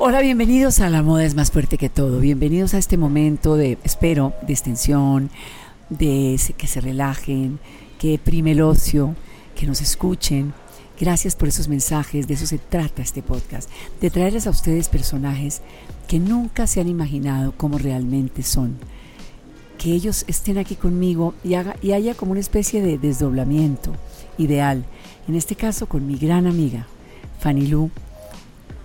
Hola, bienvenidos a La Moda es más fuerte que todo. Bienvenidos a este momento de, espero, de extensión, de que se relajen, que prime el ocio, que nos escuchen. Gracias por esos mensajes, de eso se trata este podcast, de traerles a ustedes personajes que nunca se han imaginado cómo realmente son. Que ellos estén aquí conmigo y, haga, y haya como una especie de desdoblamiento ideal. En este caso con mi gran amiga, Fanny Lu,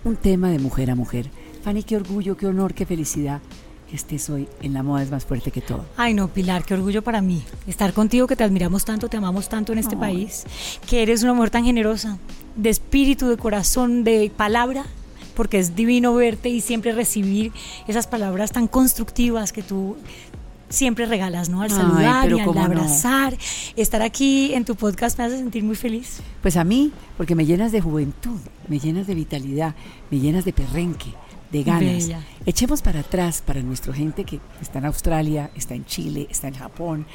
un tema de mujer a mujer. Fanny, qué orgullo, qué honor, qué felicidad que estés hoy en La Moda es más fuerte que todo. Ay, no, Pilar, qué orgullo para mí. Estar contigo, que te admiramos tanto, te amamos tanto en este país, que eres una mujer tan generosa, de espíritu, de corazón, de palabra, porque es divino verte y siempre recibir esas palabras tan constructivas que tú siempre regalas, ¿no? Al saludar y al abrazar. Estar aquí en tu podcast me hace sentir muy feliz. Pues a mí, porque me llenas de juventud, me llenas de vitalidad, me llenas de perrenque, de ganas. Echemos para atrás para nuestra gente que está en Australia, está en Chile, está en Japón.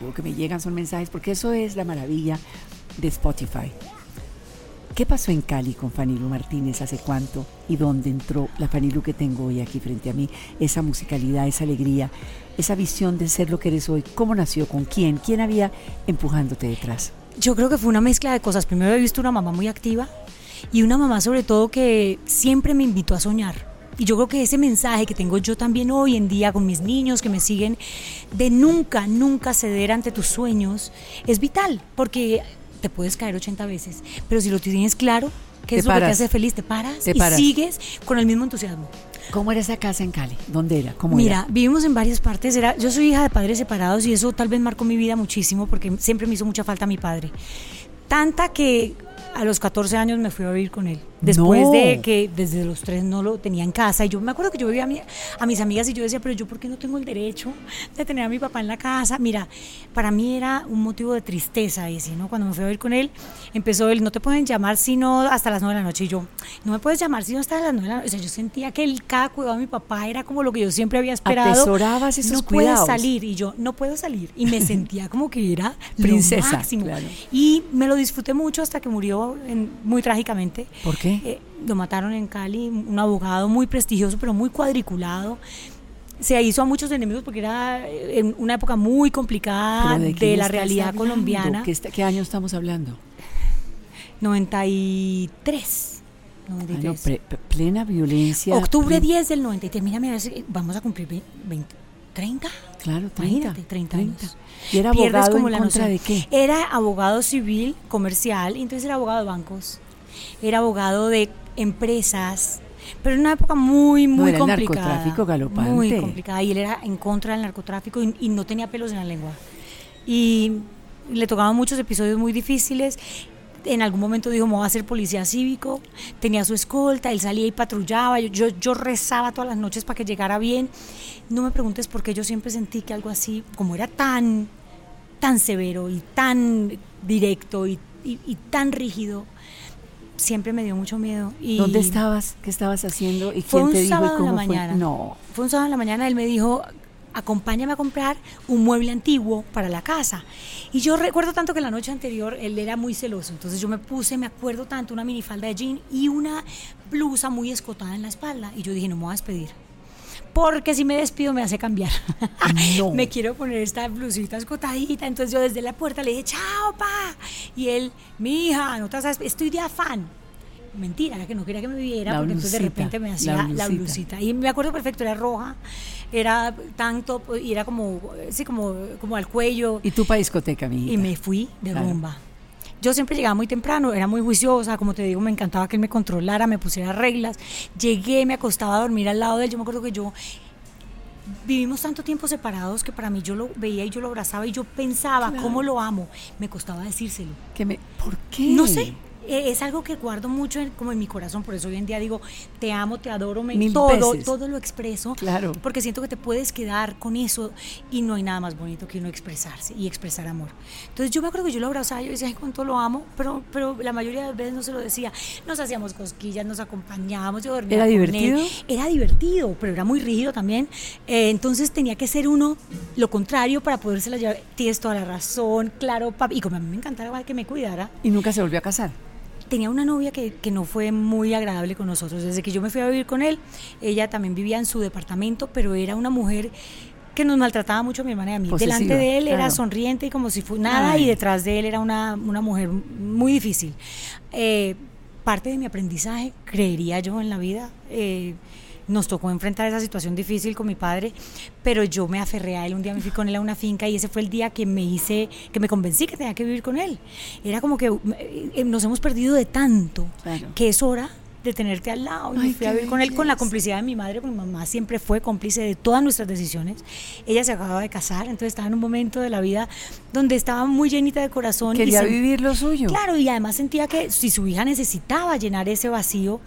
Lo que me llegan son mensajes, porque eso es la maravilla de Spotify. ¿Qué pasó en Cali con Fanilu Martínez hace cuánto y dónde entró la Fanilu que tengo hoy aquí frente a mí? Esa musicalidad, esa alegría, esa visión de ser lo que eres hoy. ¿Cómo nació? ¿Con quién? ¿Quién había empujándote detrás? Yo creo que fue una mezcla de cosas. Primero he visto una mamá muy activa y una mamá sobre todo que siempre me invitó a soñar. Y yo creo que ese mensaje que tengo yo también hoy en día con mis niños que me siguen, de nunca, nunca ceder ante tus sueños, es vital, porque te puedes caer 80 veces, pero si lo tienes claro, ¿qué es lo que te hace feliz? Te paras y sigues con el mismo entusiasmo. ¿Cómo era esa casa en Cali? ¿Dónde era? ¿Cómo Mira, vivimos en varias partes. Era, yo soy hija de padres separados y eso tal vez marcó mi vida muchísimo porque siempre me hizo mucha falta mi padre. Tanta que a los 14 años me fui a vivir con él. Después de que desde los tres no lo tenía en casa. Y yo me acuerdo que yo vivía a, a mis amigas y yo decía, pero yo por qué no tengo el derecho de tener a mi papá en la casa. Mira, para mí era un motivo de tristeza ese, ¿no? Cuando me fui a vivir con él, empezó él, no te pueden llamar sino hasta las 9 de la noche. Y yo, no me puedes llamar sino hasta las 9 de la noche. O sea, yo sentía que el cada cuidado de mi papá era como lo que yo siempre había esperado. Atesorabas esos no cuidados. puedes salir. Y yo, no puedo salir. Y me sentía como que era princesa. máximo. Y me lo disfruté mucho hasta que murió muy trágicamente. ¿Por qué? Eh, lo mataron en Cali, un abogado muy prestigioso, pero muy cuadriculado. Se hizo a muchos enemigos porque era eh, en una época muy complicada de, la realidad colombiana. ¿Qué, ¿Qué, año estamos hablando? 93. plena violencia. Octubre 10 del 93. Mírame, vamos a cumplir 20, 30. Claro, 30. 30, años. ¿Y era abogado como en contra de qué? Era abogado civil, comercial, y entonces era abogado de bancos. Era abogado de empresas, pero en una época muy, muy no, era complicada. narcotráfico galopante. Muy complicada. Y él era en contra del narcotráfico y, no tenía pelos en la lengua. Y le tocaban muchos episodios muy difíciles. En algún momento dijo, me voy a ser policía cívico. Tenía su escolta, él salía y patrullaba. Yo, yo rezaba todas las noches para que llegara bien. No me preguntes por qué yo siempre sentí que algo así, como era tan, tan severo y tan directo y, y tan rígido, siempre me dio mucho miedo. Y ¿Dónde estabas? ¿Qué estabas haciendo? ¿Y fue quién te un dijo sábado cómo en la mañana. Fue? No. Fue un sábado en la mañana, él me dijo, acompáñame a comprar un mueble antiguo para la casa. Y yo recuerdo tanto que la noche anterior él era muy celoso, entonces yo me puse, me acuerdo tanto, una minifalda de jean y una blusa muy escotada en la espalda. Y yo dije, no me voy a despedir porque si me despido me hace cambiar. me quiero poner esta blusita escotadita. Entonces yo desde la puerta le dije, chao, pa. Y él, mi hija, no te sabes, estoy de afán. Mentira, era que no quería que me viera, porque entonces de repente me hacía la blusita. Y me acuerdo perfecto, era roja, era tanto, y era como, sí, como, como al cuello. ¿Y tú para discoteca, mi hija? Y me fui de rumba. Yo siempre llegaba muy temprano, era muy juiciosa, como te digo, me encantaba que él me controlara, me pusiera reglas. Llegué, me acostaba a dormir al lado de él. Yo me acuerdo que yo vivimos tanto tiempo separados que para mí yo lo veía y yo lo abrazaba y yo pensaba cómo lo amo. Me costaba decírselo. ¿Qué me, ¿Por qué? No sé. Eh, es algo que guardo mucho como en mi corazón, por eso hoy en día digo, te amo, te adoro, me todo, todo lo expreso, claro. porque siento que te puedes quedar con eso y no hay nada más bonito que uno expresarse y expresar amor. Entonces yo me acuerdo que yo lo abrazaba, yo decía, ay, cuánto lo amo, pero, pero la mayoría de las veces no se lo decía. Nos hacíamos cosquillas, nos acompañábamos, yo dormía ¿Era divertido? Era divertido, pero era muy rígido también. Eh, entonces tenía que ser uno lo contrario para podérsela llevar. Tienes toda la razón, claro, papi. Y como a mí me encantaba que me cuidara. ¿Y nunca se volvió a casar? Tenía una novia que, que, no fue muy agradable con nosotros. Desde que yo me fui a vivir con él, ella también vivía en su departamento, pero era una mujer que nos maltrataba mucho a mi hermana y a mí. Delante de él era sonriente y como si fuera nada, y detrás de él era una, una mujer muy difícil. Eh, parte de mi aprendizaje, creería yo, en la vida. Eh, nos tocó enfrentar esa situación difícil con mi padre, pero yo me aferré a él. Un día me fui con él a una finca y ese fue el día que me hice, que me convencí que tenía que vivir con él. Era como que eh, nos hemos perdido de tanto que es hora de tenerte al lado. Y me fui a vivir con él con la complicidad de mi madre, porque mi mamá siempre fue cómplice de todas nuestras decisiones. Ella se acababa de casar, entonces estaba en un momento de la vida donde estaba muy llenita de corazón. Quería vivir lo suyo. Claro, y además sentía que si su hija necesitaba llenar ese vacío,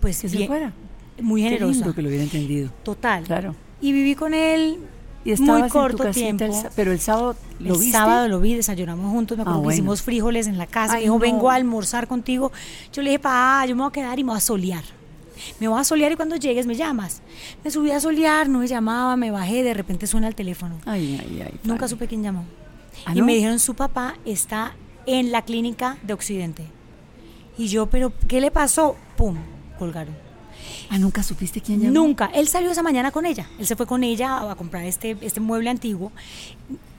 pues que se fuera muy generosa. que lo hubiera entendido. Total. Claro. Y viví con él y muy corto tiempo. pero el sábado lo El sábado lo vi, desayunamos juntos, me ah, acuerdo que hicimos frijoles en la casa. dijo, vengo a almorzar contigo. Yo le dije, pa, yo me voy a quedar y me voy a solear. Me voy a solear y cuando llegues me llamas. Me subí a solear, no me llamaba, me bajé, de repente suena el teléfono. Ay, ay, ay. Nunca supe quién llamó. ¿Ah, y me dijeron, su papá está en la clínica de Occidente. Y yo, pero, ¿qué le pasó? Pum, colgaron. Ah, ¿nunca supiste quién llamó? Nunca. Él salió esa mañana con ella. Él se fue con ella a comprar este, este mueble antiguo.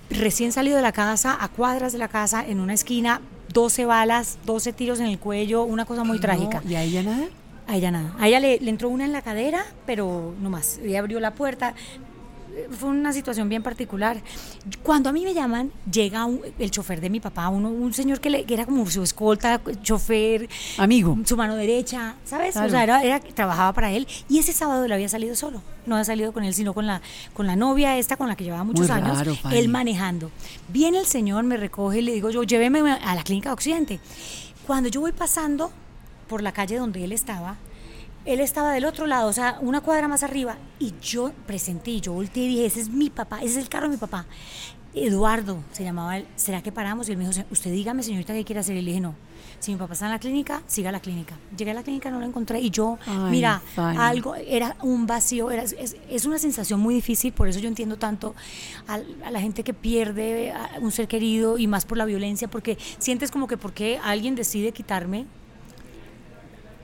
Recién salido de la casa, a cuadras de la casa, en una esquina, 12 balas, 12 tiros en el cuello, una cosa muy trágica. ¿Y a ella nada? A ella nada. A ella le, le, entró una en la cadera, pero no más. Ella abrió la puerta fue una situación bien particular. Cuando a mí me llaman, llega el chofer de mi papá, uno, un señor que, le, era como su escolta, chofer, amigo, su mano derecha, ¿sabes? O sea, era, trabajaba para él y ese sábado le había salido solo. No había salido con él, sino con la, con la novia esta con la que llevaba muchos años, él manejando. Viene el señor, me recoge y le digo yo, lléveme a la clínica de Occidente. Cuando yo voy pasando por la calle donde él estaba, él estaba del otro lado, o sea, una cuadra más arriba, y yo presentí, yo volteé y dije, ese es mi papá, ese es el carro de mi papá. Eduardo se llamaba él, ¿será que paramos? Y él me dijo, usted dígame, señorita, qué quiere hacer. Y le dije, no, si mi papá está en la clínica, siga la clínica. Llegué a la clínica, no lo encontré, y yo, mira, algo, era un vacío, era, es, una sensación muy difícil, por eso yo entiendo tanto a, a, la gente que pierde a un ser querido, y más por la violencia, porque sientes como que porque alguien decide quitarme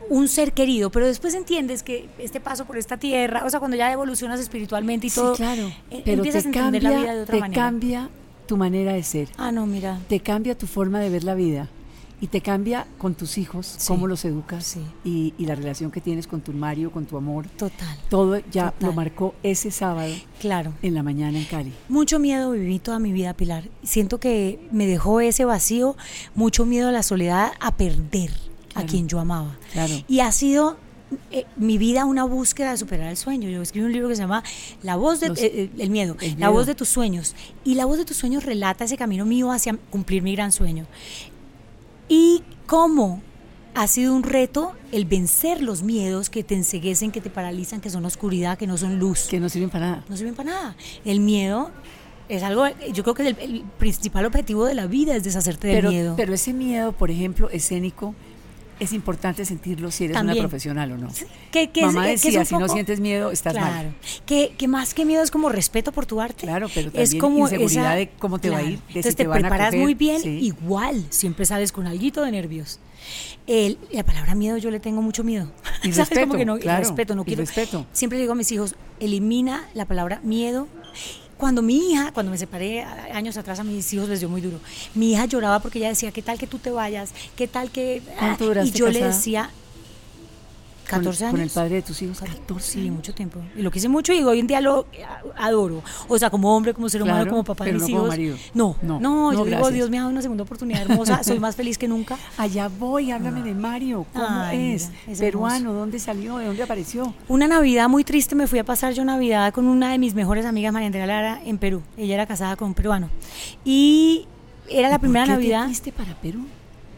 un ser querido, pero después entiendes que este paso por esta tierra, o sea, cuando ya evolucionas espiritualmente y todo, claro, eh, pero empiezas a entender cambia, la vida de otra te cambia tu manera de ser. Ah, no, mira. Te cambia tu forma de ver la vida y te cambia con tus hijos, cómo los educas y, la relación que tienes con tu Mario, con tu amor. Total. Todo ya lo marcó ese sábado. Claro. En la mañana en Cali. Mucho miedo viví toda mi vida, Pilar. Siento que me dejó ese vacío, mucho miedo a la soledad, a perder a quien yo amaba. Y ha sido eh, mi vida una búsqueda de superar el sueño. Yo escribí un libro que se llama La voz de, eh, eh, miedo, la voz de tus sueños. Y la voz de tus sueños relata ese camino mío hacia cumplir mi gran sueño. Y cómo ha sido un reto el vencer los miedos que te enseguecen, que te paralizan, que son oscuridad, que no son luz. Que no sirven para nada. No sirven para nada. El miedo es algo, yo creo que el, principal objetivo de la vida es deshacerte del miedo. Pero ese miedo, por ejemplo, escénico, es importante sentirlo si eres una profesional o no. Que, Mamá decía, si no sientes miedo, estás mal. Que, que más que miedo es como respeto por tu arte. Claro, pero también es como inseguridad de cómo te va a ir. De Entonces te, preparas muy bien, igual, siempre sales con algo de nervios. El, la palabra miedo yo le tengo mucho miedo. Y respeto, que no, claro, respeto, no quiero. Respeto. Siempre digo a mis hijos, elimina la palabra miedo cuando mi hija, cuando me separé años atrás a mis hijos les dio muy duro. Mi hija lloraba porque ella decía, ¿qué tal que tú te vayas? ¿Qué tal que...? y yo le decía, 14 años. Con el padre de tus hijos, 14 Sí, mucho tiempo. Y lo quise mucho y hoy en día lo adoro. O sea, como hombre, como ser humano, como papá de mis no hijos. Como marido. No, no, no, yo digo, Dios me ha dado una segunda oportunidad hermosa. Soy más feliz que nunca. Allá voy, háblame de Mario. ¿Cómo es? Peruano, ¿dónde salió? ¿De dónde apareció? Una Navidad muy triste me fui a pasar yo Navidad con una de mis mejores amigas, María Andrea Lara, en Perú. Ella era casada con un peruano. Y era la primera Navidad. ¿Qué fuiste para Perú?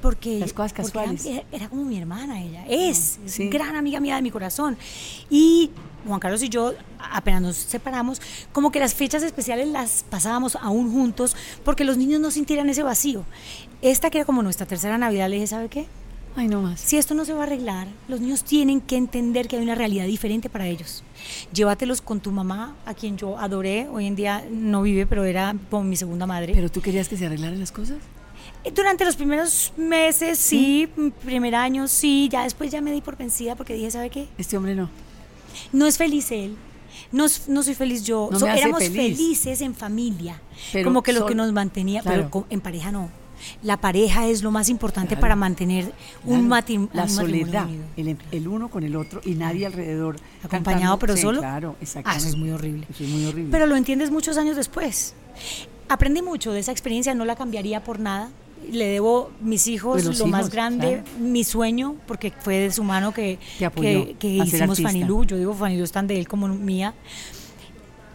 Porque las cosas casuales. Era, como mi hermana ella, es, es gran amiga mía de mi corazón. Y Juan Carlos y yo apenas nos separamos, como que las fechas especiales las pasábamos aún juntos porque los niños no sintieran ese vacío. Esta que era como nuestra tercera Navidad, le dije, ¿sabe qué? Ay, no más. Si esto no se va a arreglar, los niños tienen que entender que hay una realidad diferente para ellos. Llévatelos con tu mamá, a quien yo adoré, hoy en día no vive, pero era como mi segunda madre. ¿Pero tú querías que se arreglaran las cosas? Durante los primeros meses, sí, primer año, sí, ya después ya me di por vencida porque dije, ¿sabe qué? Este hombre no. No es feliz él. No, no soy feliz yo. No me hace éramos feliz. felices en familia. Pero como que lo que nos mantenía, Claro. pero en pareja no. La pareja es lo más importante Claro. para mantener un, Claro, matrim- La matrimonio soledad, unido. el, el uno con el otro y nadie alrededor. Acompañado, cantando. pero Sí, solo. Claro, Ah, exactamente. eso es muy horrible. Eso es muy horrible. Pero lo entiendes muchos años después. Aprendí mucho de esa experiencia, no la cambiaría por nada. Le debo mis hijos Pues lo más grande, claro. mi sueño, porque fue de su mano que, que, que hicimos. Fanilú. Yo digo Fanilú es tan de él como mía.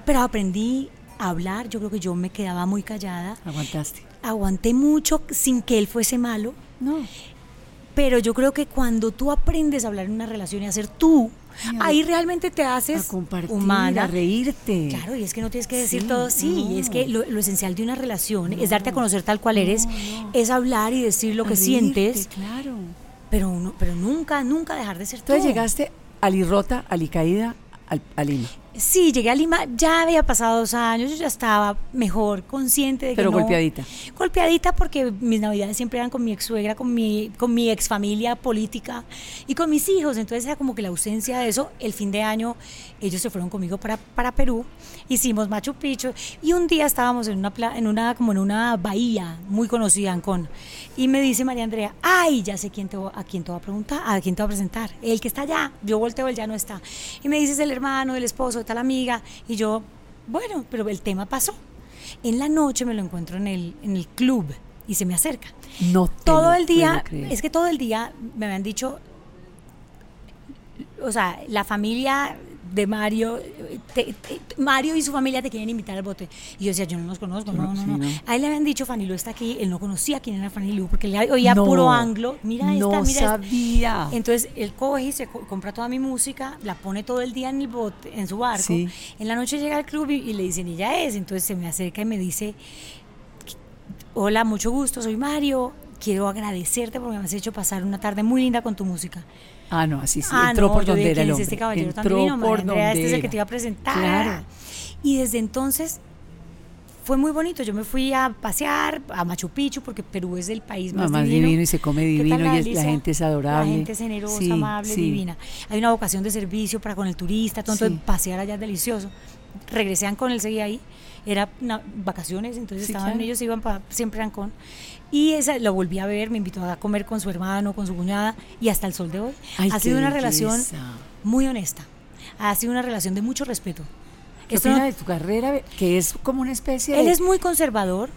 Pero aprendí a hablar, yo creo que yo me quedaba muy callada. Aguantaste. Aguanté mucho sin que él fuese malo. No. Pero yo creo que cuando tú aprendes a hablar en una relación y a ser tú, a- ahí realmente te A haces compartir, humana. a reírte. Claro, y es que no tienes que decir Sí, todo. Sí, no. es que lo, lo esencial de una relación es darte a conocer tal cual eres, no. es hablar y decir lo A que reírte, sientes, Claro. pero, uno- pero nunca, nunca dejar de ser tú. Entonces llegaste a Lirrota, a Licaída, al- a Lima. Sí, llegué a Lima, ya había pasado dos años, yo ya estaba mejor, consciente de que Pero no- golpeadita. Golpeadita porque mis navidades siempre eran con mi ex suegra, con mi, con mi ex familia política y con mis hijos. Entonces era como que la ausencia de eso. El fin de año ellos se fueron conmigo para, para Perú, hicimos Machu Picchu y un día estábamos en una, pla- en una, como en una bahía muy conocida, Ancón. Y me dice María Andrea, ay, ya sé quién te, voy- a quién te va a preguntar, a quién te va a presentar. El que está allá. Yo volteo, él ya no está. Y me dices el hermano, el esposo, de tal amiga. Y yo, bueno, pero el tema pasó. En la noche me lo encuentro en el, en el club y se me acerca. No te Todo lo el día, creer. es que todo el día me habían dicho, o sea, la familia de Mario, te- te- Mario y su familia te quieren invitar al bote. Y yo decía, yo no los conozco, no, No, no, sí, no. no. A él le habían dicho, Fanny Lu está aquí, él no conocía quién era Fanny Lu, porque le oía No, puro anglo. Mira esta, no mira esta. sabía. Entonces él coge y se co- compra toda mi música, la pone todo el día en el bote, en su barco. Sí. En la noche llega al club y, y le dicen, ella es. Entonces se me acerca y me dice, hola, mucho gusto, soy Mario. Quiero agradecerte porque me has hecho pasar una tarde muy linda con tu música. Ah, no, así sí. Ah, entró no, por donde era el ¿quién es hombre. este caballero tan entró divino? por Andrea, este es el que te iba a presentar. Claro. Y desde entonces fue muy bonito. Yo me fui a pasear a Machu Picchu porque Perú es el país No, más, más divino y se come ¿Qué divino y es- la gente es adorable. La gente es generosa, Sí, amable, sí. divina. Hay una vocación de servicio para con el turista, todo, entonces Sí. pasear allá es delicioso. Regresé Ancón, él seguía ahí. Era una- vacaciones, entonces Sí, estaban claro. ellos, iban pa- siempre a Ancón. Y esa lo volví a ver, me invitó a comer con su hermano, con su cuñada, y hasta el sol de hoy. Ay, ha sido una relación muy honesta. Ha sido una relación de mucho respeto. ¿Qué Esto no- de tu carrera? Que es como una especie de... él es muy conservador.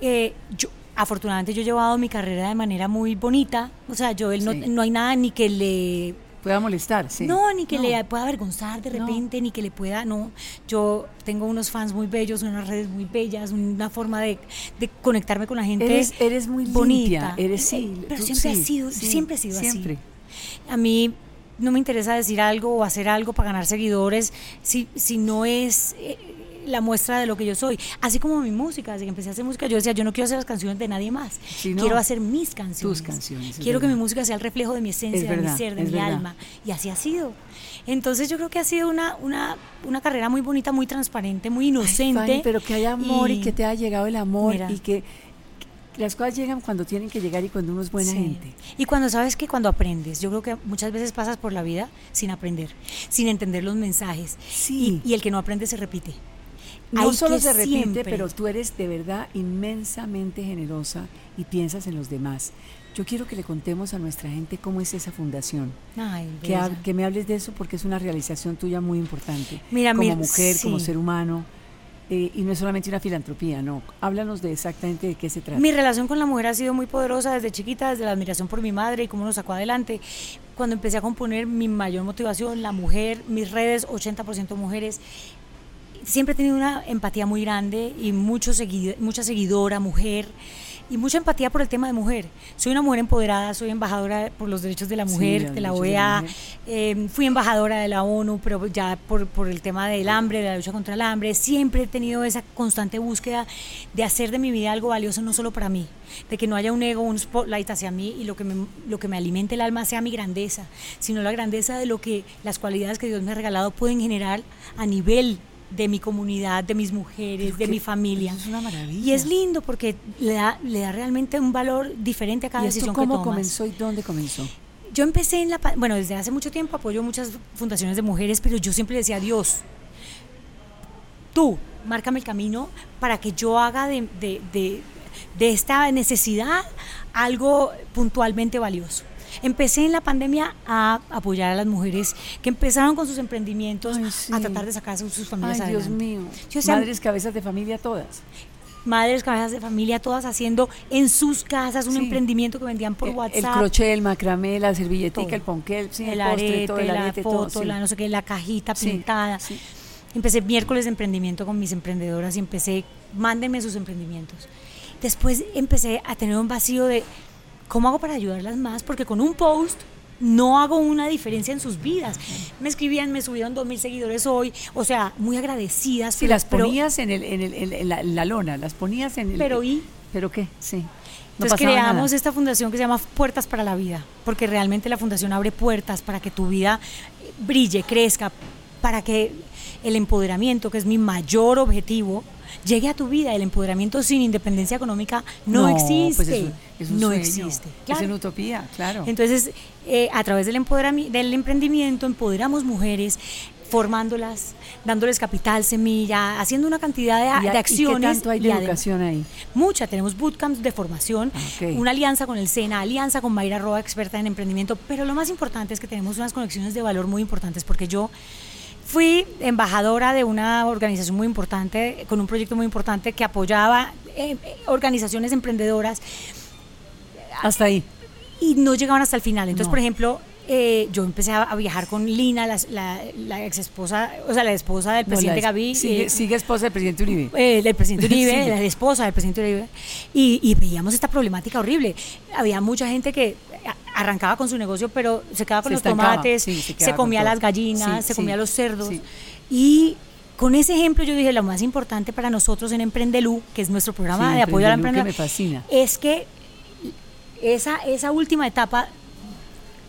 eh, yo, afortunadamente yo he llevado mi carrera de manera muy bonita. O sea, yo él no, Sí. no hay nada ni que le Pueda molestar, sí. no, ni que No. le pueda avergonzar de No. repente, ni que le pueda, no. Yo tengo unos fans muy bellos, unas redes muy bellas, una forma de, de conectarme con la gente. Eres, eres muy bonita. limpia, eres Eh, sí. pero tú siempre sí, ha sido, sí, siempre ha sido siempre. así. A mí no me interesa decir algo o hacer algo para ganar seguidores si, si no es eh, la muestra de lo que yo soy. Así como mi música, desde que empecé a hacer música, yo decía, yo no quiero hacer las canciones de nadie más. No. Quiero hacer mis canciones. canciones, es Quiero que mi música sea el reflejo de mi esencia, Es de verdad, mi ser, de mi verdad. alma. Y así ha sido. Entonces yo creo que ha sido una, una, una carrera muy bonita, muy transparente, muy Ay, inocente. Fanny, pero que haya amor y, que te haya llegado el amor Mira. y que, que las cosas llegan cuando tienen que llegar y cuando uno es buena Sí. gente. Y cuando sabes que cuando aprendes, yo creo que muchas veces pasas por la vida sin aprender, sin entender los mensajes. Sí. Y, y el que no aprende se repite. No Hay solo se repite, siempre- pero tú eres de verdad inmensamente generosa y piensas en los demás. Yo quiero que le contemos a nuestra gente cómo es esa fundación. Ay, Que, bella. que me hables de eso porque es una realización tuya muy importante. Mira, como mira, mujer, como ser humano. eh, y no es solamente una filantropía, no. Háblanos de exactamente de qué se trata. Mi relación con la mujer ha sido muy poderosa desde chiquita, desde la admiración por mi madre y cómo nos sacó adelante. Cuando empecé a componer, mi mayor motivación, la mujer, mis redes, 80% mujeres. Siempre he tenido una empatía muy grande y mucho segui- mucha seguidora, mujer, y mucha empatía por el tema de mujer. Soy una mujer empoderada, soy embajadora por los derechos de la Sí, mujer, los de la derechos de la OEA, mujer. eh, fui embajadora de la ONU, pero ya por, por el tema del hambre, de la lucha contra el hambre, siempre he tenido esa constante búsqueda de hacer de mi vida algo valioso, no solo para mí, de que no haya un ego, un spotlight hacia mí y lo que me, lo que me alimente el alma sea mi grandeza, sino la grandeza de lo que las cualidades que Dios me ha regalado pueden generar a nivel de mi comunidad, de mis mujeres, de mi familia. Es una maravilla. Y es lindo porque le da, le da realmente un valor diferente a cada ¿Y esto decisión cómo que tomas. comenzó y dónde comenzó? Yo empecé en la, bueno, desde hace mucho tiempo apoyo muchas fundaciones de mujeres, pero yo siempre decía Dios, tú, márcame el camino para que yo haga de, de- de- de esta necesidad algo puntualmente valioso. Empecé en la pandemia a apoyar a las mujeres que empezaron con sus emprendimientos Ay, sí. a tratar de sacar a sus familias Ay, Dios adelante. mío. Yo decía, Madres cabezas de familia todas. madres, cabezas de familia, todas haciendo en sus casas un Sí. emprendimiento que vendían por El- WhatsApp. El crochet, el macramé, la servilletica, Todo. el ponquel, sí, el, el, postre, arete, todo, el la foto, todo, sí. la no sé qué, la cajita pintada. Empecé miércoles de emprendimiento con mis emprendedoras y empecé, mándenme sus emprendimientos. Después empecé a tener un vacío de cómo hago para ayudarlas más, porque con un post no hago una diferencia en sus vidas. Me escribían, me subieron dos mil seguidores hoy, o sea, muy agradecidas. Pero- las pero- ponías en, el, en, el, en, la, en la lona, las ponías en el... Pero ¿y? ¿Pero qué? Sí. No Entonces creamos nada. esta fundación que se llama Puertas para la Vida, porque realmente la fundación abre puertas para que tu vida eh, brille, crezca, para que el empoderamiento, que es mi mayor objetivo, llegue a tu vida. El empoderamiento sin independencia económica no, existe. pues es un- es un no sueño, existe. Es una utopía, claro. Entonces, eh, a través del, empoderami- del emprendimiento empoderamos mujeres formándolas, dándoles capital, semilla, haciendo una cantidad de, ¿Y a- de y acciones. qué tanto hay de educación ahí? Mucha, tenemos bootcamps de formación, Ah, una alianza con el SENA, alianza con Mayra Roa, experta en emprendimiento, pero lo más importante es que tenemos unas conexiones de valor muy importantes porque yo fui embajadora de una organización muy importante, con un proyecto muy importante que apoyaba eh, eh, organizaciones emprendedoras Hasta ahí. y no llegaban hasta el final. Entonces, No. por ejemplo, eh, yo empecé a, viajar con Lina, la, la, la ex esposa, o sea, la esposa del No, presidente la- Gaví. Sigue, eh, sigue esposa del presidente Uribe. eh, del presidente Uribe, Sí. la esposa del presidente Uribe, y, y veíamos esta problemática horrible. Había mucha gente que arrancaba con su negocio, pero se quedaba con Se los tomates, sí, se comía las gallinas, Sí, se comía los cerdos. Y con ese ejemplo yo dije, lo más importante para nosotros en Emprendelú, que es nuestro programa de apoyo a la fascina. es que esa, esa última etapa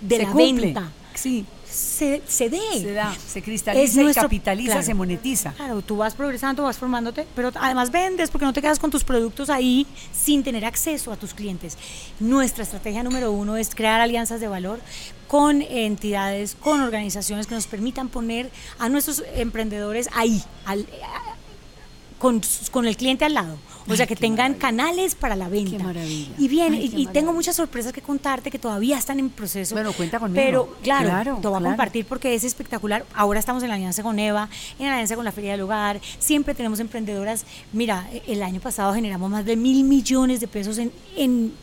de Se la cumple. venta Sí, se, se dé. se da, se cristaliza Es nuestro- capitaliza, claro. se monetiza. Claro, tú vas progresando, vas formándote, pero además vendes porque no te quedas con tus productos ahí sin tener acceso a tus clientes. Nuestra estrategia número uno es crear alianzas de valor con entidades, con organizaciones que nos permitan poner a nuestros emprendedores ahí, al- a- con, con el cliente al lado. O sea, que tengan maravilla. canales para la venta. Qué maravilla. Y bien, Ay, y, tengo muchas sorpresas que contarte que todavía están en proceso. Bueno, cuenta conmigo. Pero claro, Claro, te voy a compartir porque es espectacular. Ahora estamos en la alianza con Eva, en la alianza con la Feria del Hogar. Siempre tenemos emprendedoras. Mira, el año pasado generamos más de mil millones de pesos en, en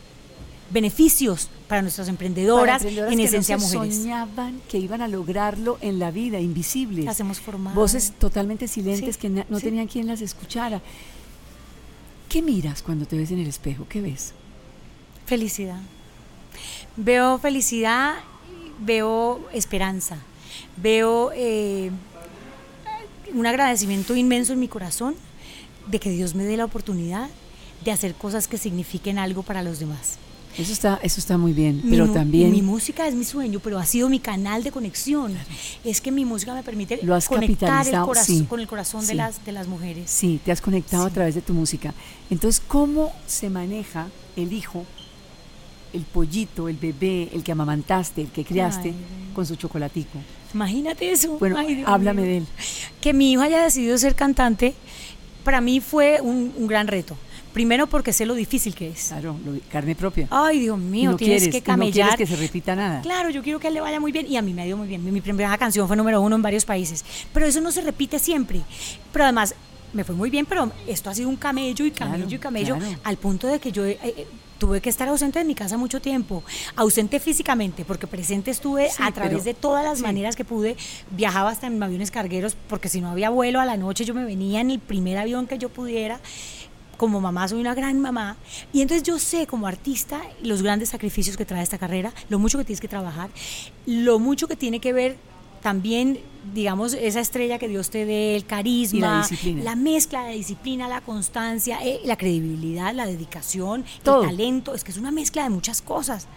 beneficios para nuestras emprendedoras, Para emprendedoras en que esencia no se mujeres. soñaban que iban a lograrlo en la vida, invisibles. Las hemos formado. Voces totalmente silentes Sí, que no sí. tenían quien las escuchara. ¿Qué miras cuando te ves en el espejo? ¿Qué ves? Felicidad. Veo felicidad, veo esperanza, veo eh, un agradecimiento inmenso en mi corazón de que Dios me dé la oportunidad de hacer cosas que signifiquen algo para los demás. Eso está, eso está muy bien, Mi pero también Mi música es mi sueño, pero ha sido mi canal de conexión. Es que mi música me permite Lo has conectar el corazón, sí, con el corazón sí. de, las, de las mujeres. sí, te has conectado a través de tu música. Entonces, ¿cómo se maneja el hijo, el pollito, el bebé, el que amamantaste, el que criaste, Ay. con su chocolatico? Imagínate eso. Bueno, Ay, háblame mío. de él. Que mi hijo haya decidido ser cantante, para mí fue un, un gran reto. Primero porque sé lo difícil que es. Claro, lo- carne propia. Ay, Dios mío, no tienes quieres, que no camellar. quieres que se repita nada. Claro, yo quiero que a él le vaya muy bien y a mí me ha ido muy bien. Mi, mi primera canción fue número uno en varios países, pero eso no se repite siempre. Pero además me fue muy bien, pero esto ha sido un camello y camello Claro, y camello claro. al punto de que yo eh, eh, tuve que estar ausente de mi casa mucho tiempo, ausente físicamente porque presente estuve Sí, a través pero- de todas las sí. maneras que pude. Viajaba hasta en aviones cargueros porque si no había vuelo a la noche yo me venía en el primer avión que yo pudiera como mamá soy una gran mamá y entonces yo sé como artista los grandes sacrificios que trae esta carrera, lo mucho que tienes que trabajar, lo mucho que tiene que ver también, digamos, esa estrella que Dios te dé, el carisma, la la mezcla de disciplina, la constancia, eh, la credibilidad, la dedicación, Todo. el talento, es que es una mezcla de muchas cosas.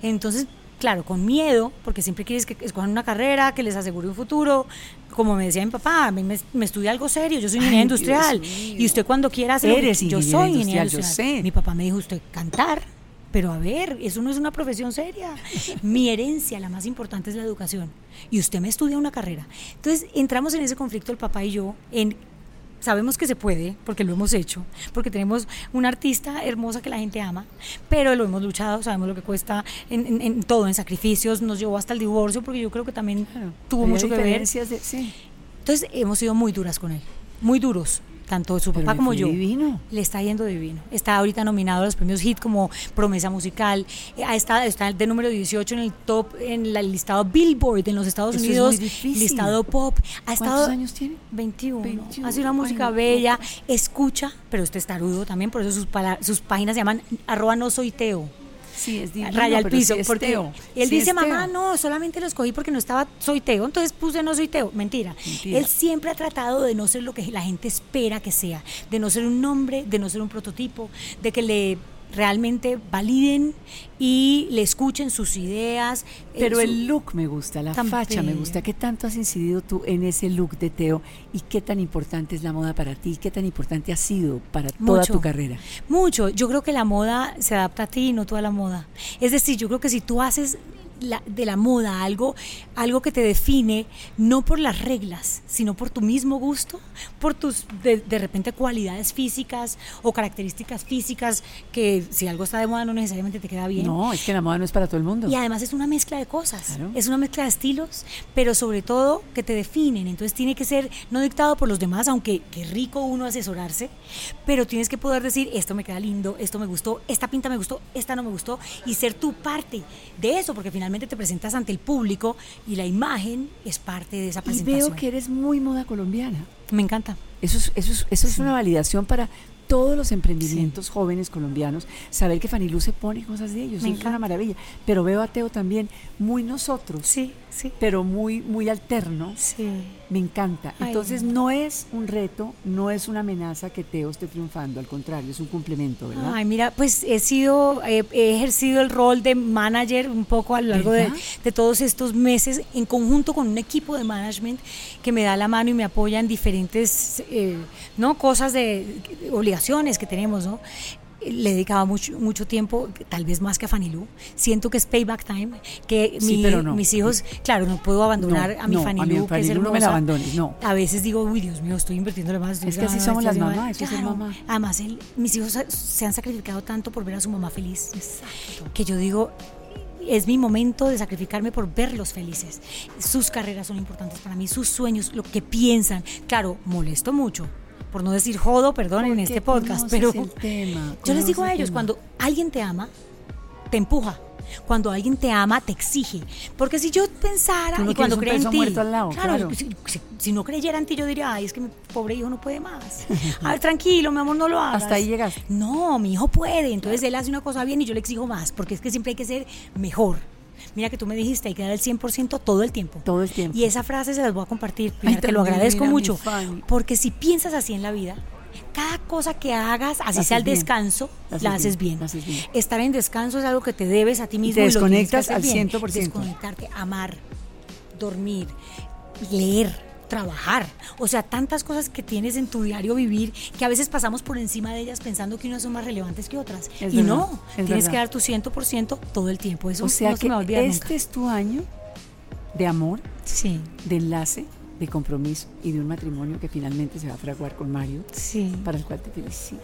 Entonces, claro, con miedo, porque siempre quieres que escojan una carrera que les asegure un futuro. Como me decía mi papá, me, me estudia algo serio, yo soy ingeniero industrial. Y usted cuando quiera hacer... Eres yo soy ingeniero industrial, yo sé. Mi papá me dijo, usted cantar. Pero a ver, eso no es una profesión seria. Mi herencia, la más importante, es la educación. Y usted me estudia una carrera. Entonces entramos en ese conflicto el papá y yo en sabemos que se puede, porque lo hemos hecho, porque tenemos una artista hermosa que la gente ama, pero lo hemos luchado, sabemos lo que cuesta en, todo, en sacrificios, nos llevó hasta el divorcio, porque yo creo que también tuvo mucho que ver. sí. Entonces hemos sido muy duras con él, muy duros tanto su papá como yo. Divino. Le está yendo divino. Está ahorita nominado a los premios Hit como promesa musical. Eh, está, está de número 18 en el top, en el listado Billboard en los Estados Unidos. listado pop. Ha ¿Cuántos años tiene? 21. Hace una música bella. Escucha, pero usted es tarudo también, por eso sus, sus páginas se llaman arroba no soy Teo. Sí, es divino, raya al piso. porque él dice, mamá, no, solamente lo escogí porque no estaba soy Teo, entonces puse no soy Teo. Mentira. Él siempre ha tratado de no ser lo que la gente espera que sea, de no ser un nombre, de no ser un prototipo, de que le realmente validen y le escuchen sus ideas. Eh, Pero el look me gusta, la facha me gusta. ¿Qué tanto has incidido tú en ese look de Teo y qué tan importante es la moda para ti? ¿Qué tan importante ha sido para toda tu carrera? Mucho. Yo creo que la moda se adapta a ti y no toda la moda. Es decir, yo creo que si tú haces de la moda, algo, algo que te define, no por las reglas, sino por tu mismo gusto, por tus de, repente cualidades físicas o características físicas que si algo está de moda no necesariamente te queda bien. No, es que la moda no es para todo el mundo. Y además es una mezcla de cosas, es una mezcla de estilos, pero sobre todo que te definen. Entonces tiene que ser no dictado por los demás, aunque qué rico uno asesorarse, pero tienes que poder decir, esto me queda lindo, esto me gustó, esta pinta me gustó, esta no me gustó, y ser tu parte de eso, porque finalmente te presentas ante el público y la imagen es parte de esa presentación. Y veo que eres muy moda colombiana. Me encanta. Eso es, eso eso es una validación para todos los emprendimientos jóvenes colombianos, saber que Fanilú se pone cosas de ellos, es una maravilla. Pero veo a Teo también muy nosotros, sí, sí. pero muy, muy alterno. Sí. Me encanta. Entonces no es un reto, no es una amenaza que Teo esté triunfando, al contrario, es un complemento, ¿verdad? Ay, mira, pues he sido, he ejercido el rol de manager un poco a lo largo de, todos estos meses, en conjunto con un equipo de management que me da la mano y me apoya en diferentes, eh, ¿no? Cosas de obligaciones que tenemos, ¿no? Le dedicaba mucho, mucho tiempo, tal vez más que a Fanilú. Siento que es payback time, que mis hijos, claro, no puedo abandonar a mi Fanilú, que es No me la abandones, no. A veces digo, uy, Dios mío, estoy invirtiéndole más. Es que así somos las mamás, mamá. Además, mis hijos se han sacrificado tanto por ver a su mamá feliz, que yo digo, es mi momento de sacrificarme por verlos felices. Sus carreras son importantes para mí, sus sueños, lo que piensan. Claro, molesto mucho, por no decir jodo, perdón, en este podcast, pero yo les digo a ellos, cuando alguien te ama, te empuja. Cuando alguien te ama, te exige. Porque si yo pensara y cuando creen en ti, claro, Si, no creyera en ti, yo diría, ay, es que mi pobre hijo no puede más. A ver, tranquilo, mi amor, no lo hagas. Hasta ahí llegas. No, mi hijo puede. Entonces él hace una cosa bien y yo le exijo más, porque es que siempre hay que ser mejor. Mira que tú me dijiste, hay que dar el 100% todo el tiempo. Todo el tiempo. Y esa frase se las voy a compartir. te lo agradezco mucho. Porque si piensas así en la vida, cada cosa que hagas, así sea el descanso, la haces, bien. Estar en descanso es algo que te debes a ti mismo. te desconectas al 100%. Desconectarte, amar, dormir, leer trabajar. O sea, tantas cosas que tienes en tu diario vivir que a veces pasamos por encima de ellas pensando que unas son más relevantes que otras. y no, tienes que dar tu 100% todo el tiempo. Eso o sea que este es tu año de amor, sí. de enlace, de compromiso y de un matrimonio que finalmente se va a fraguar con Mario, sí. para el cual te felicito.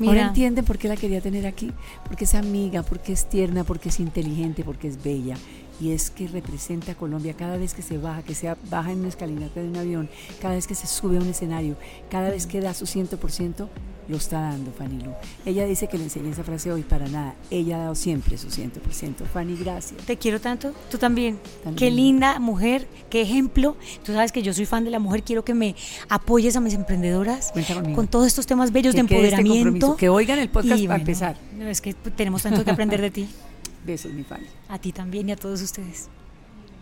Ahora entienden por qué la quería tener aquí, porque es amiga, porque es tierna, porque es inteligente, porque es bella y es que representa a Colombia cada vez que se baja, que sea baja en una escalinata de un avión, cada vez que se sube a un escenario, cada vez que da su 100%, lo está dando Fanny Lu. Ella dice que le enseñé esa frase hoy para nada. Ella ha dado siempre su 100%. Fanny, gracias. Te quiero tanto. Tú también. Qué linda mujer, qué ejemplo. Tú sabes que yo soy fan de la mujer. Quiero que me apoyes a mis emprendedoras con todos estos temas bellos de este empoderamiento. que oigan el podcast para empezar. Es que tenemos tanto que aprender de ti. Besos, mi Fanny. A ti también y a todos ustedes.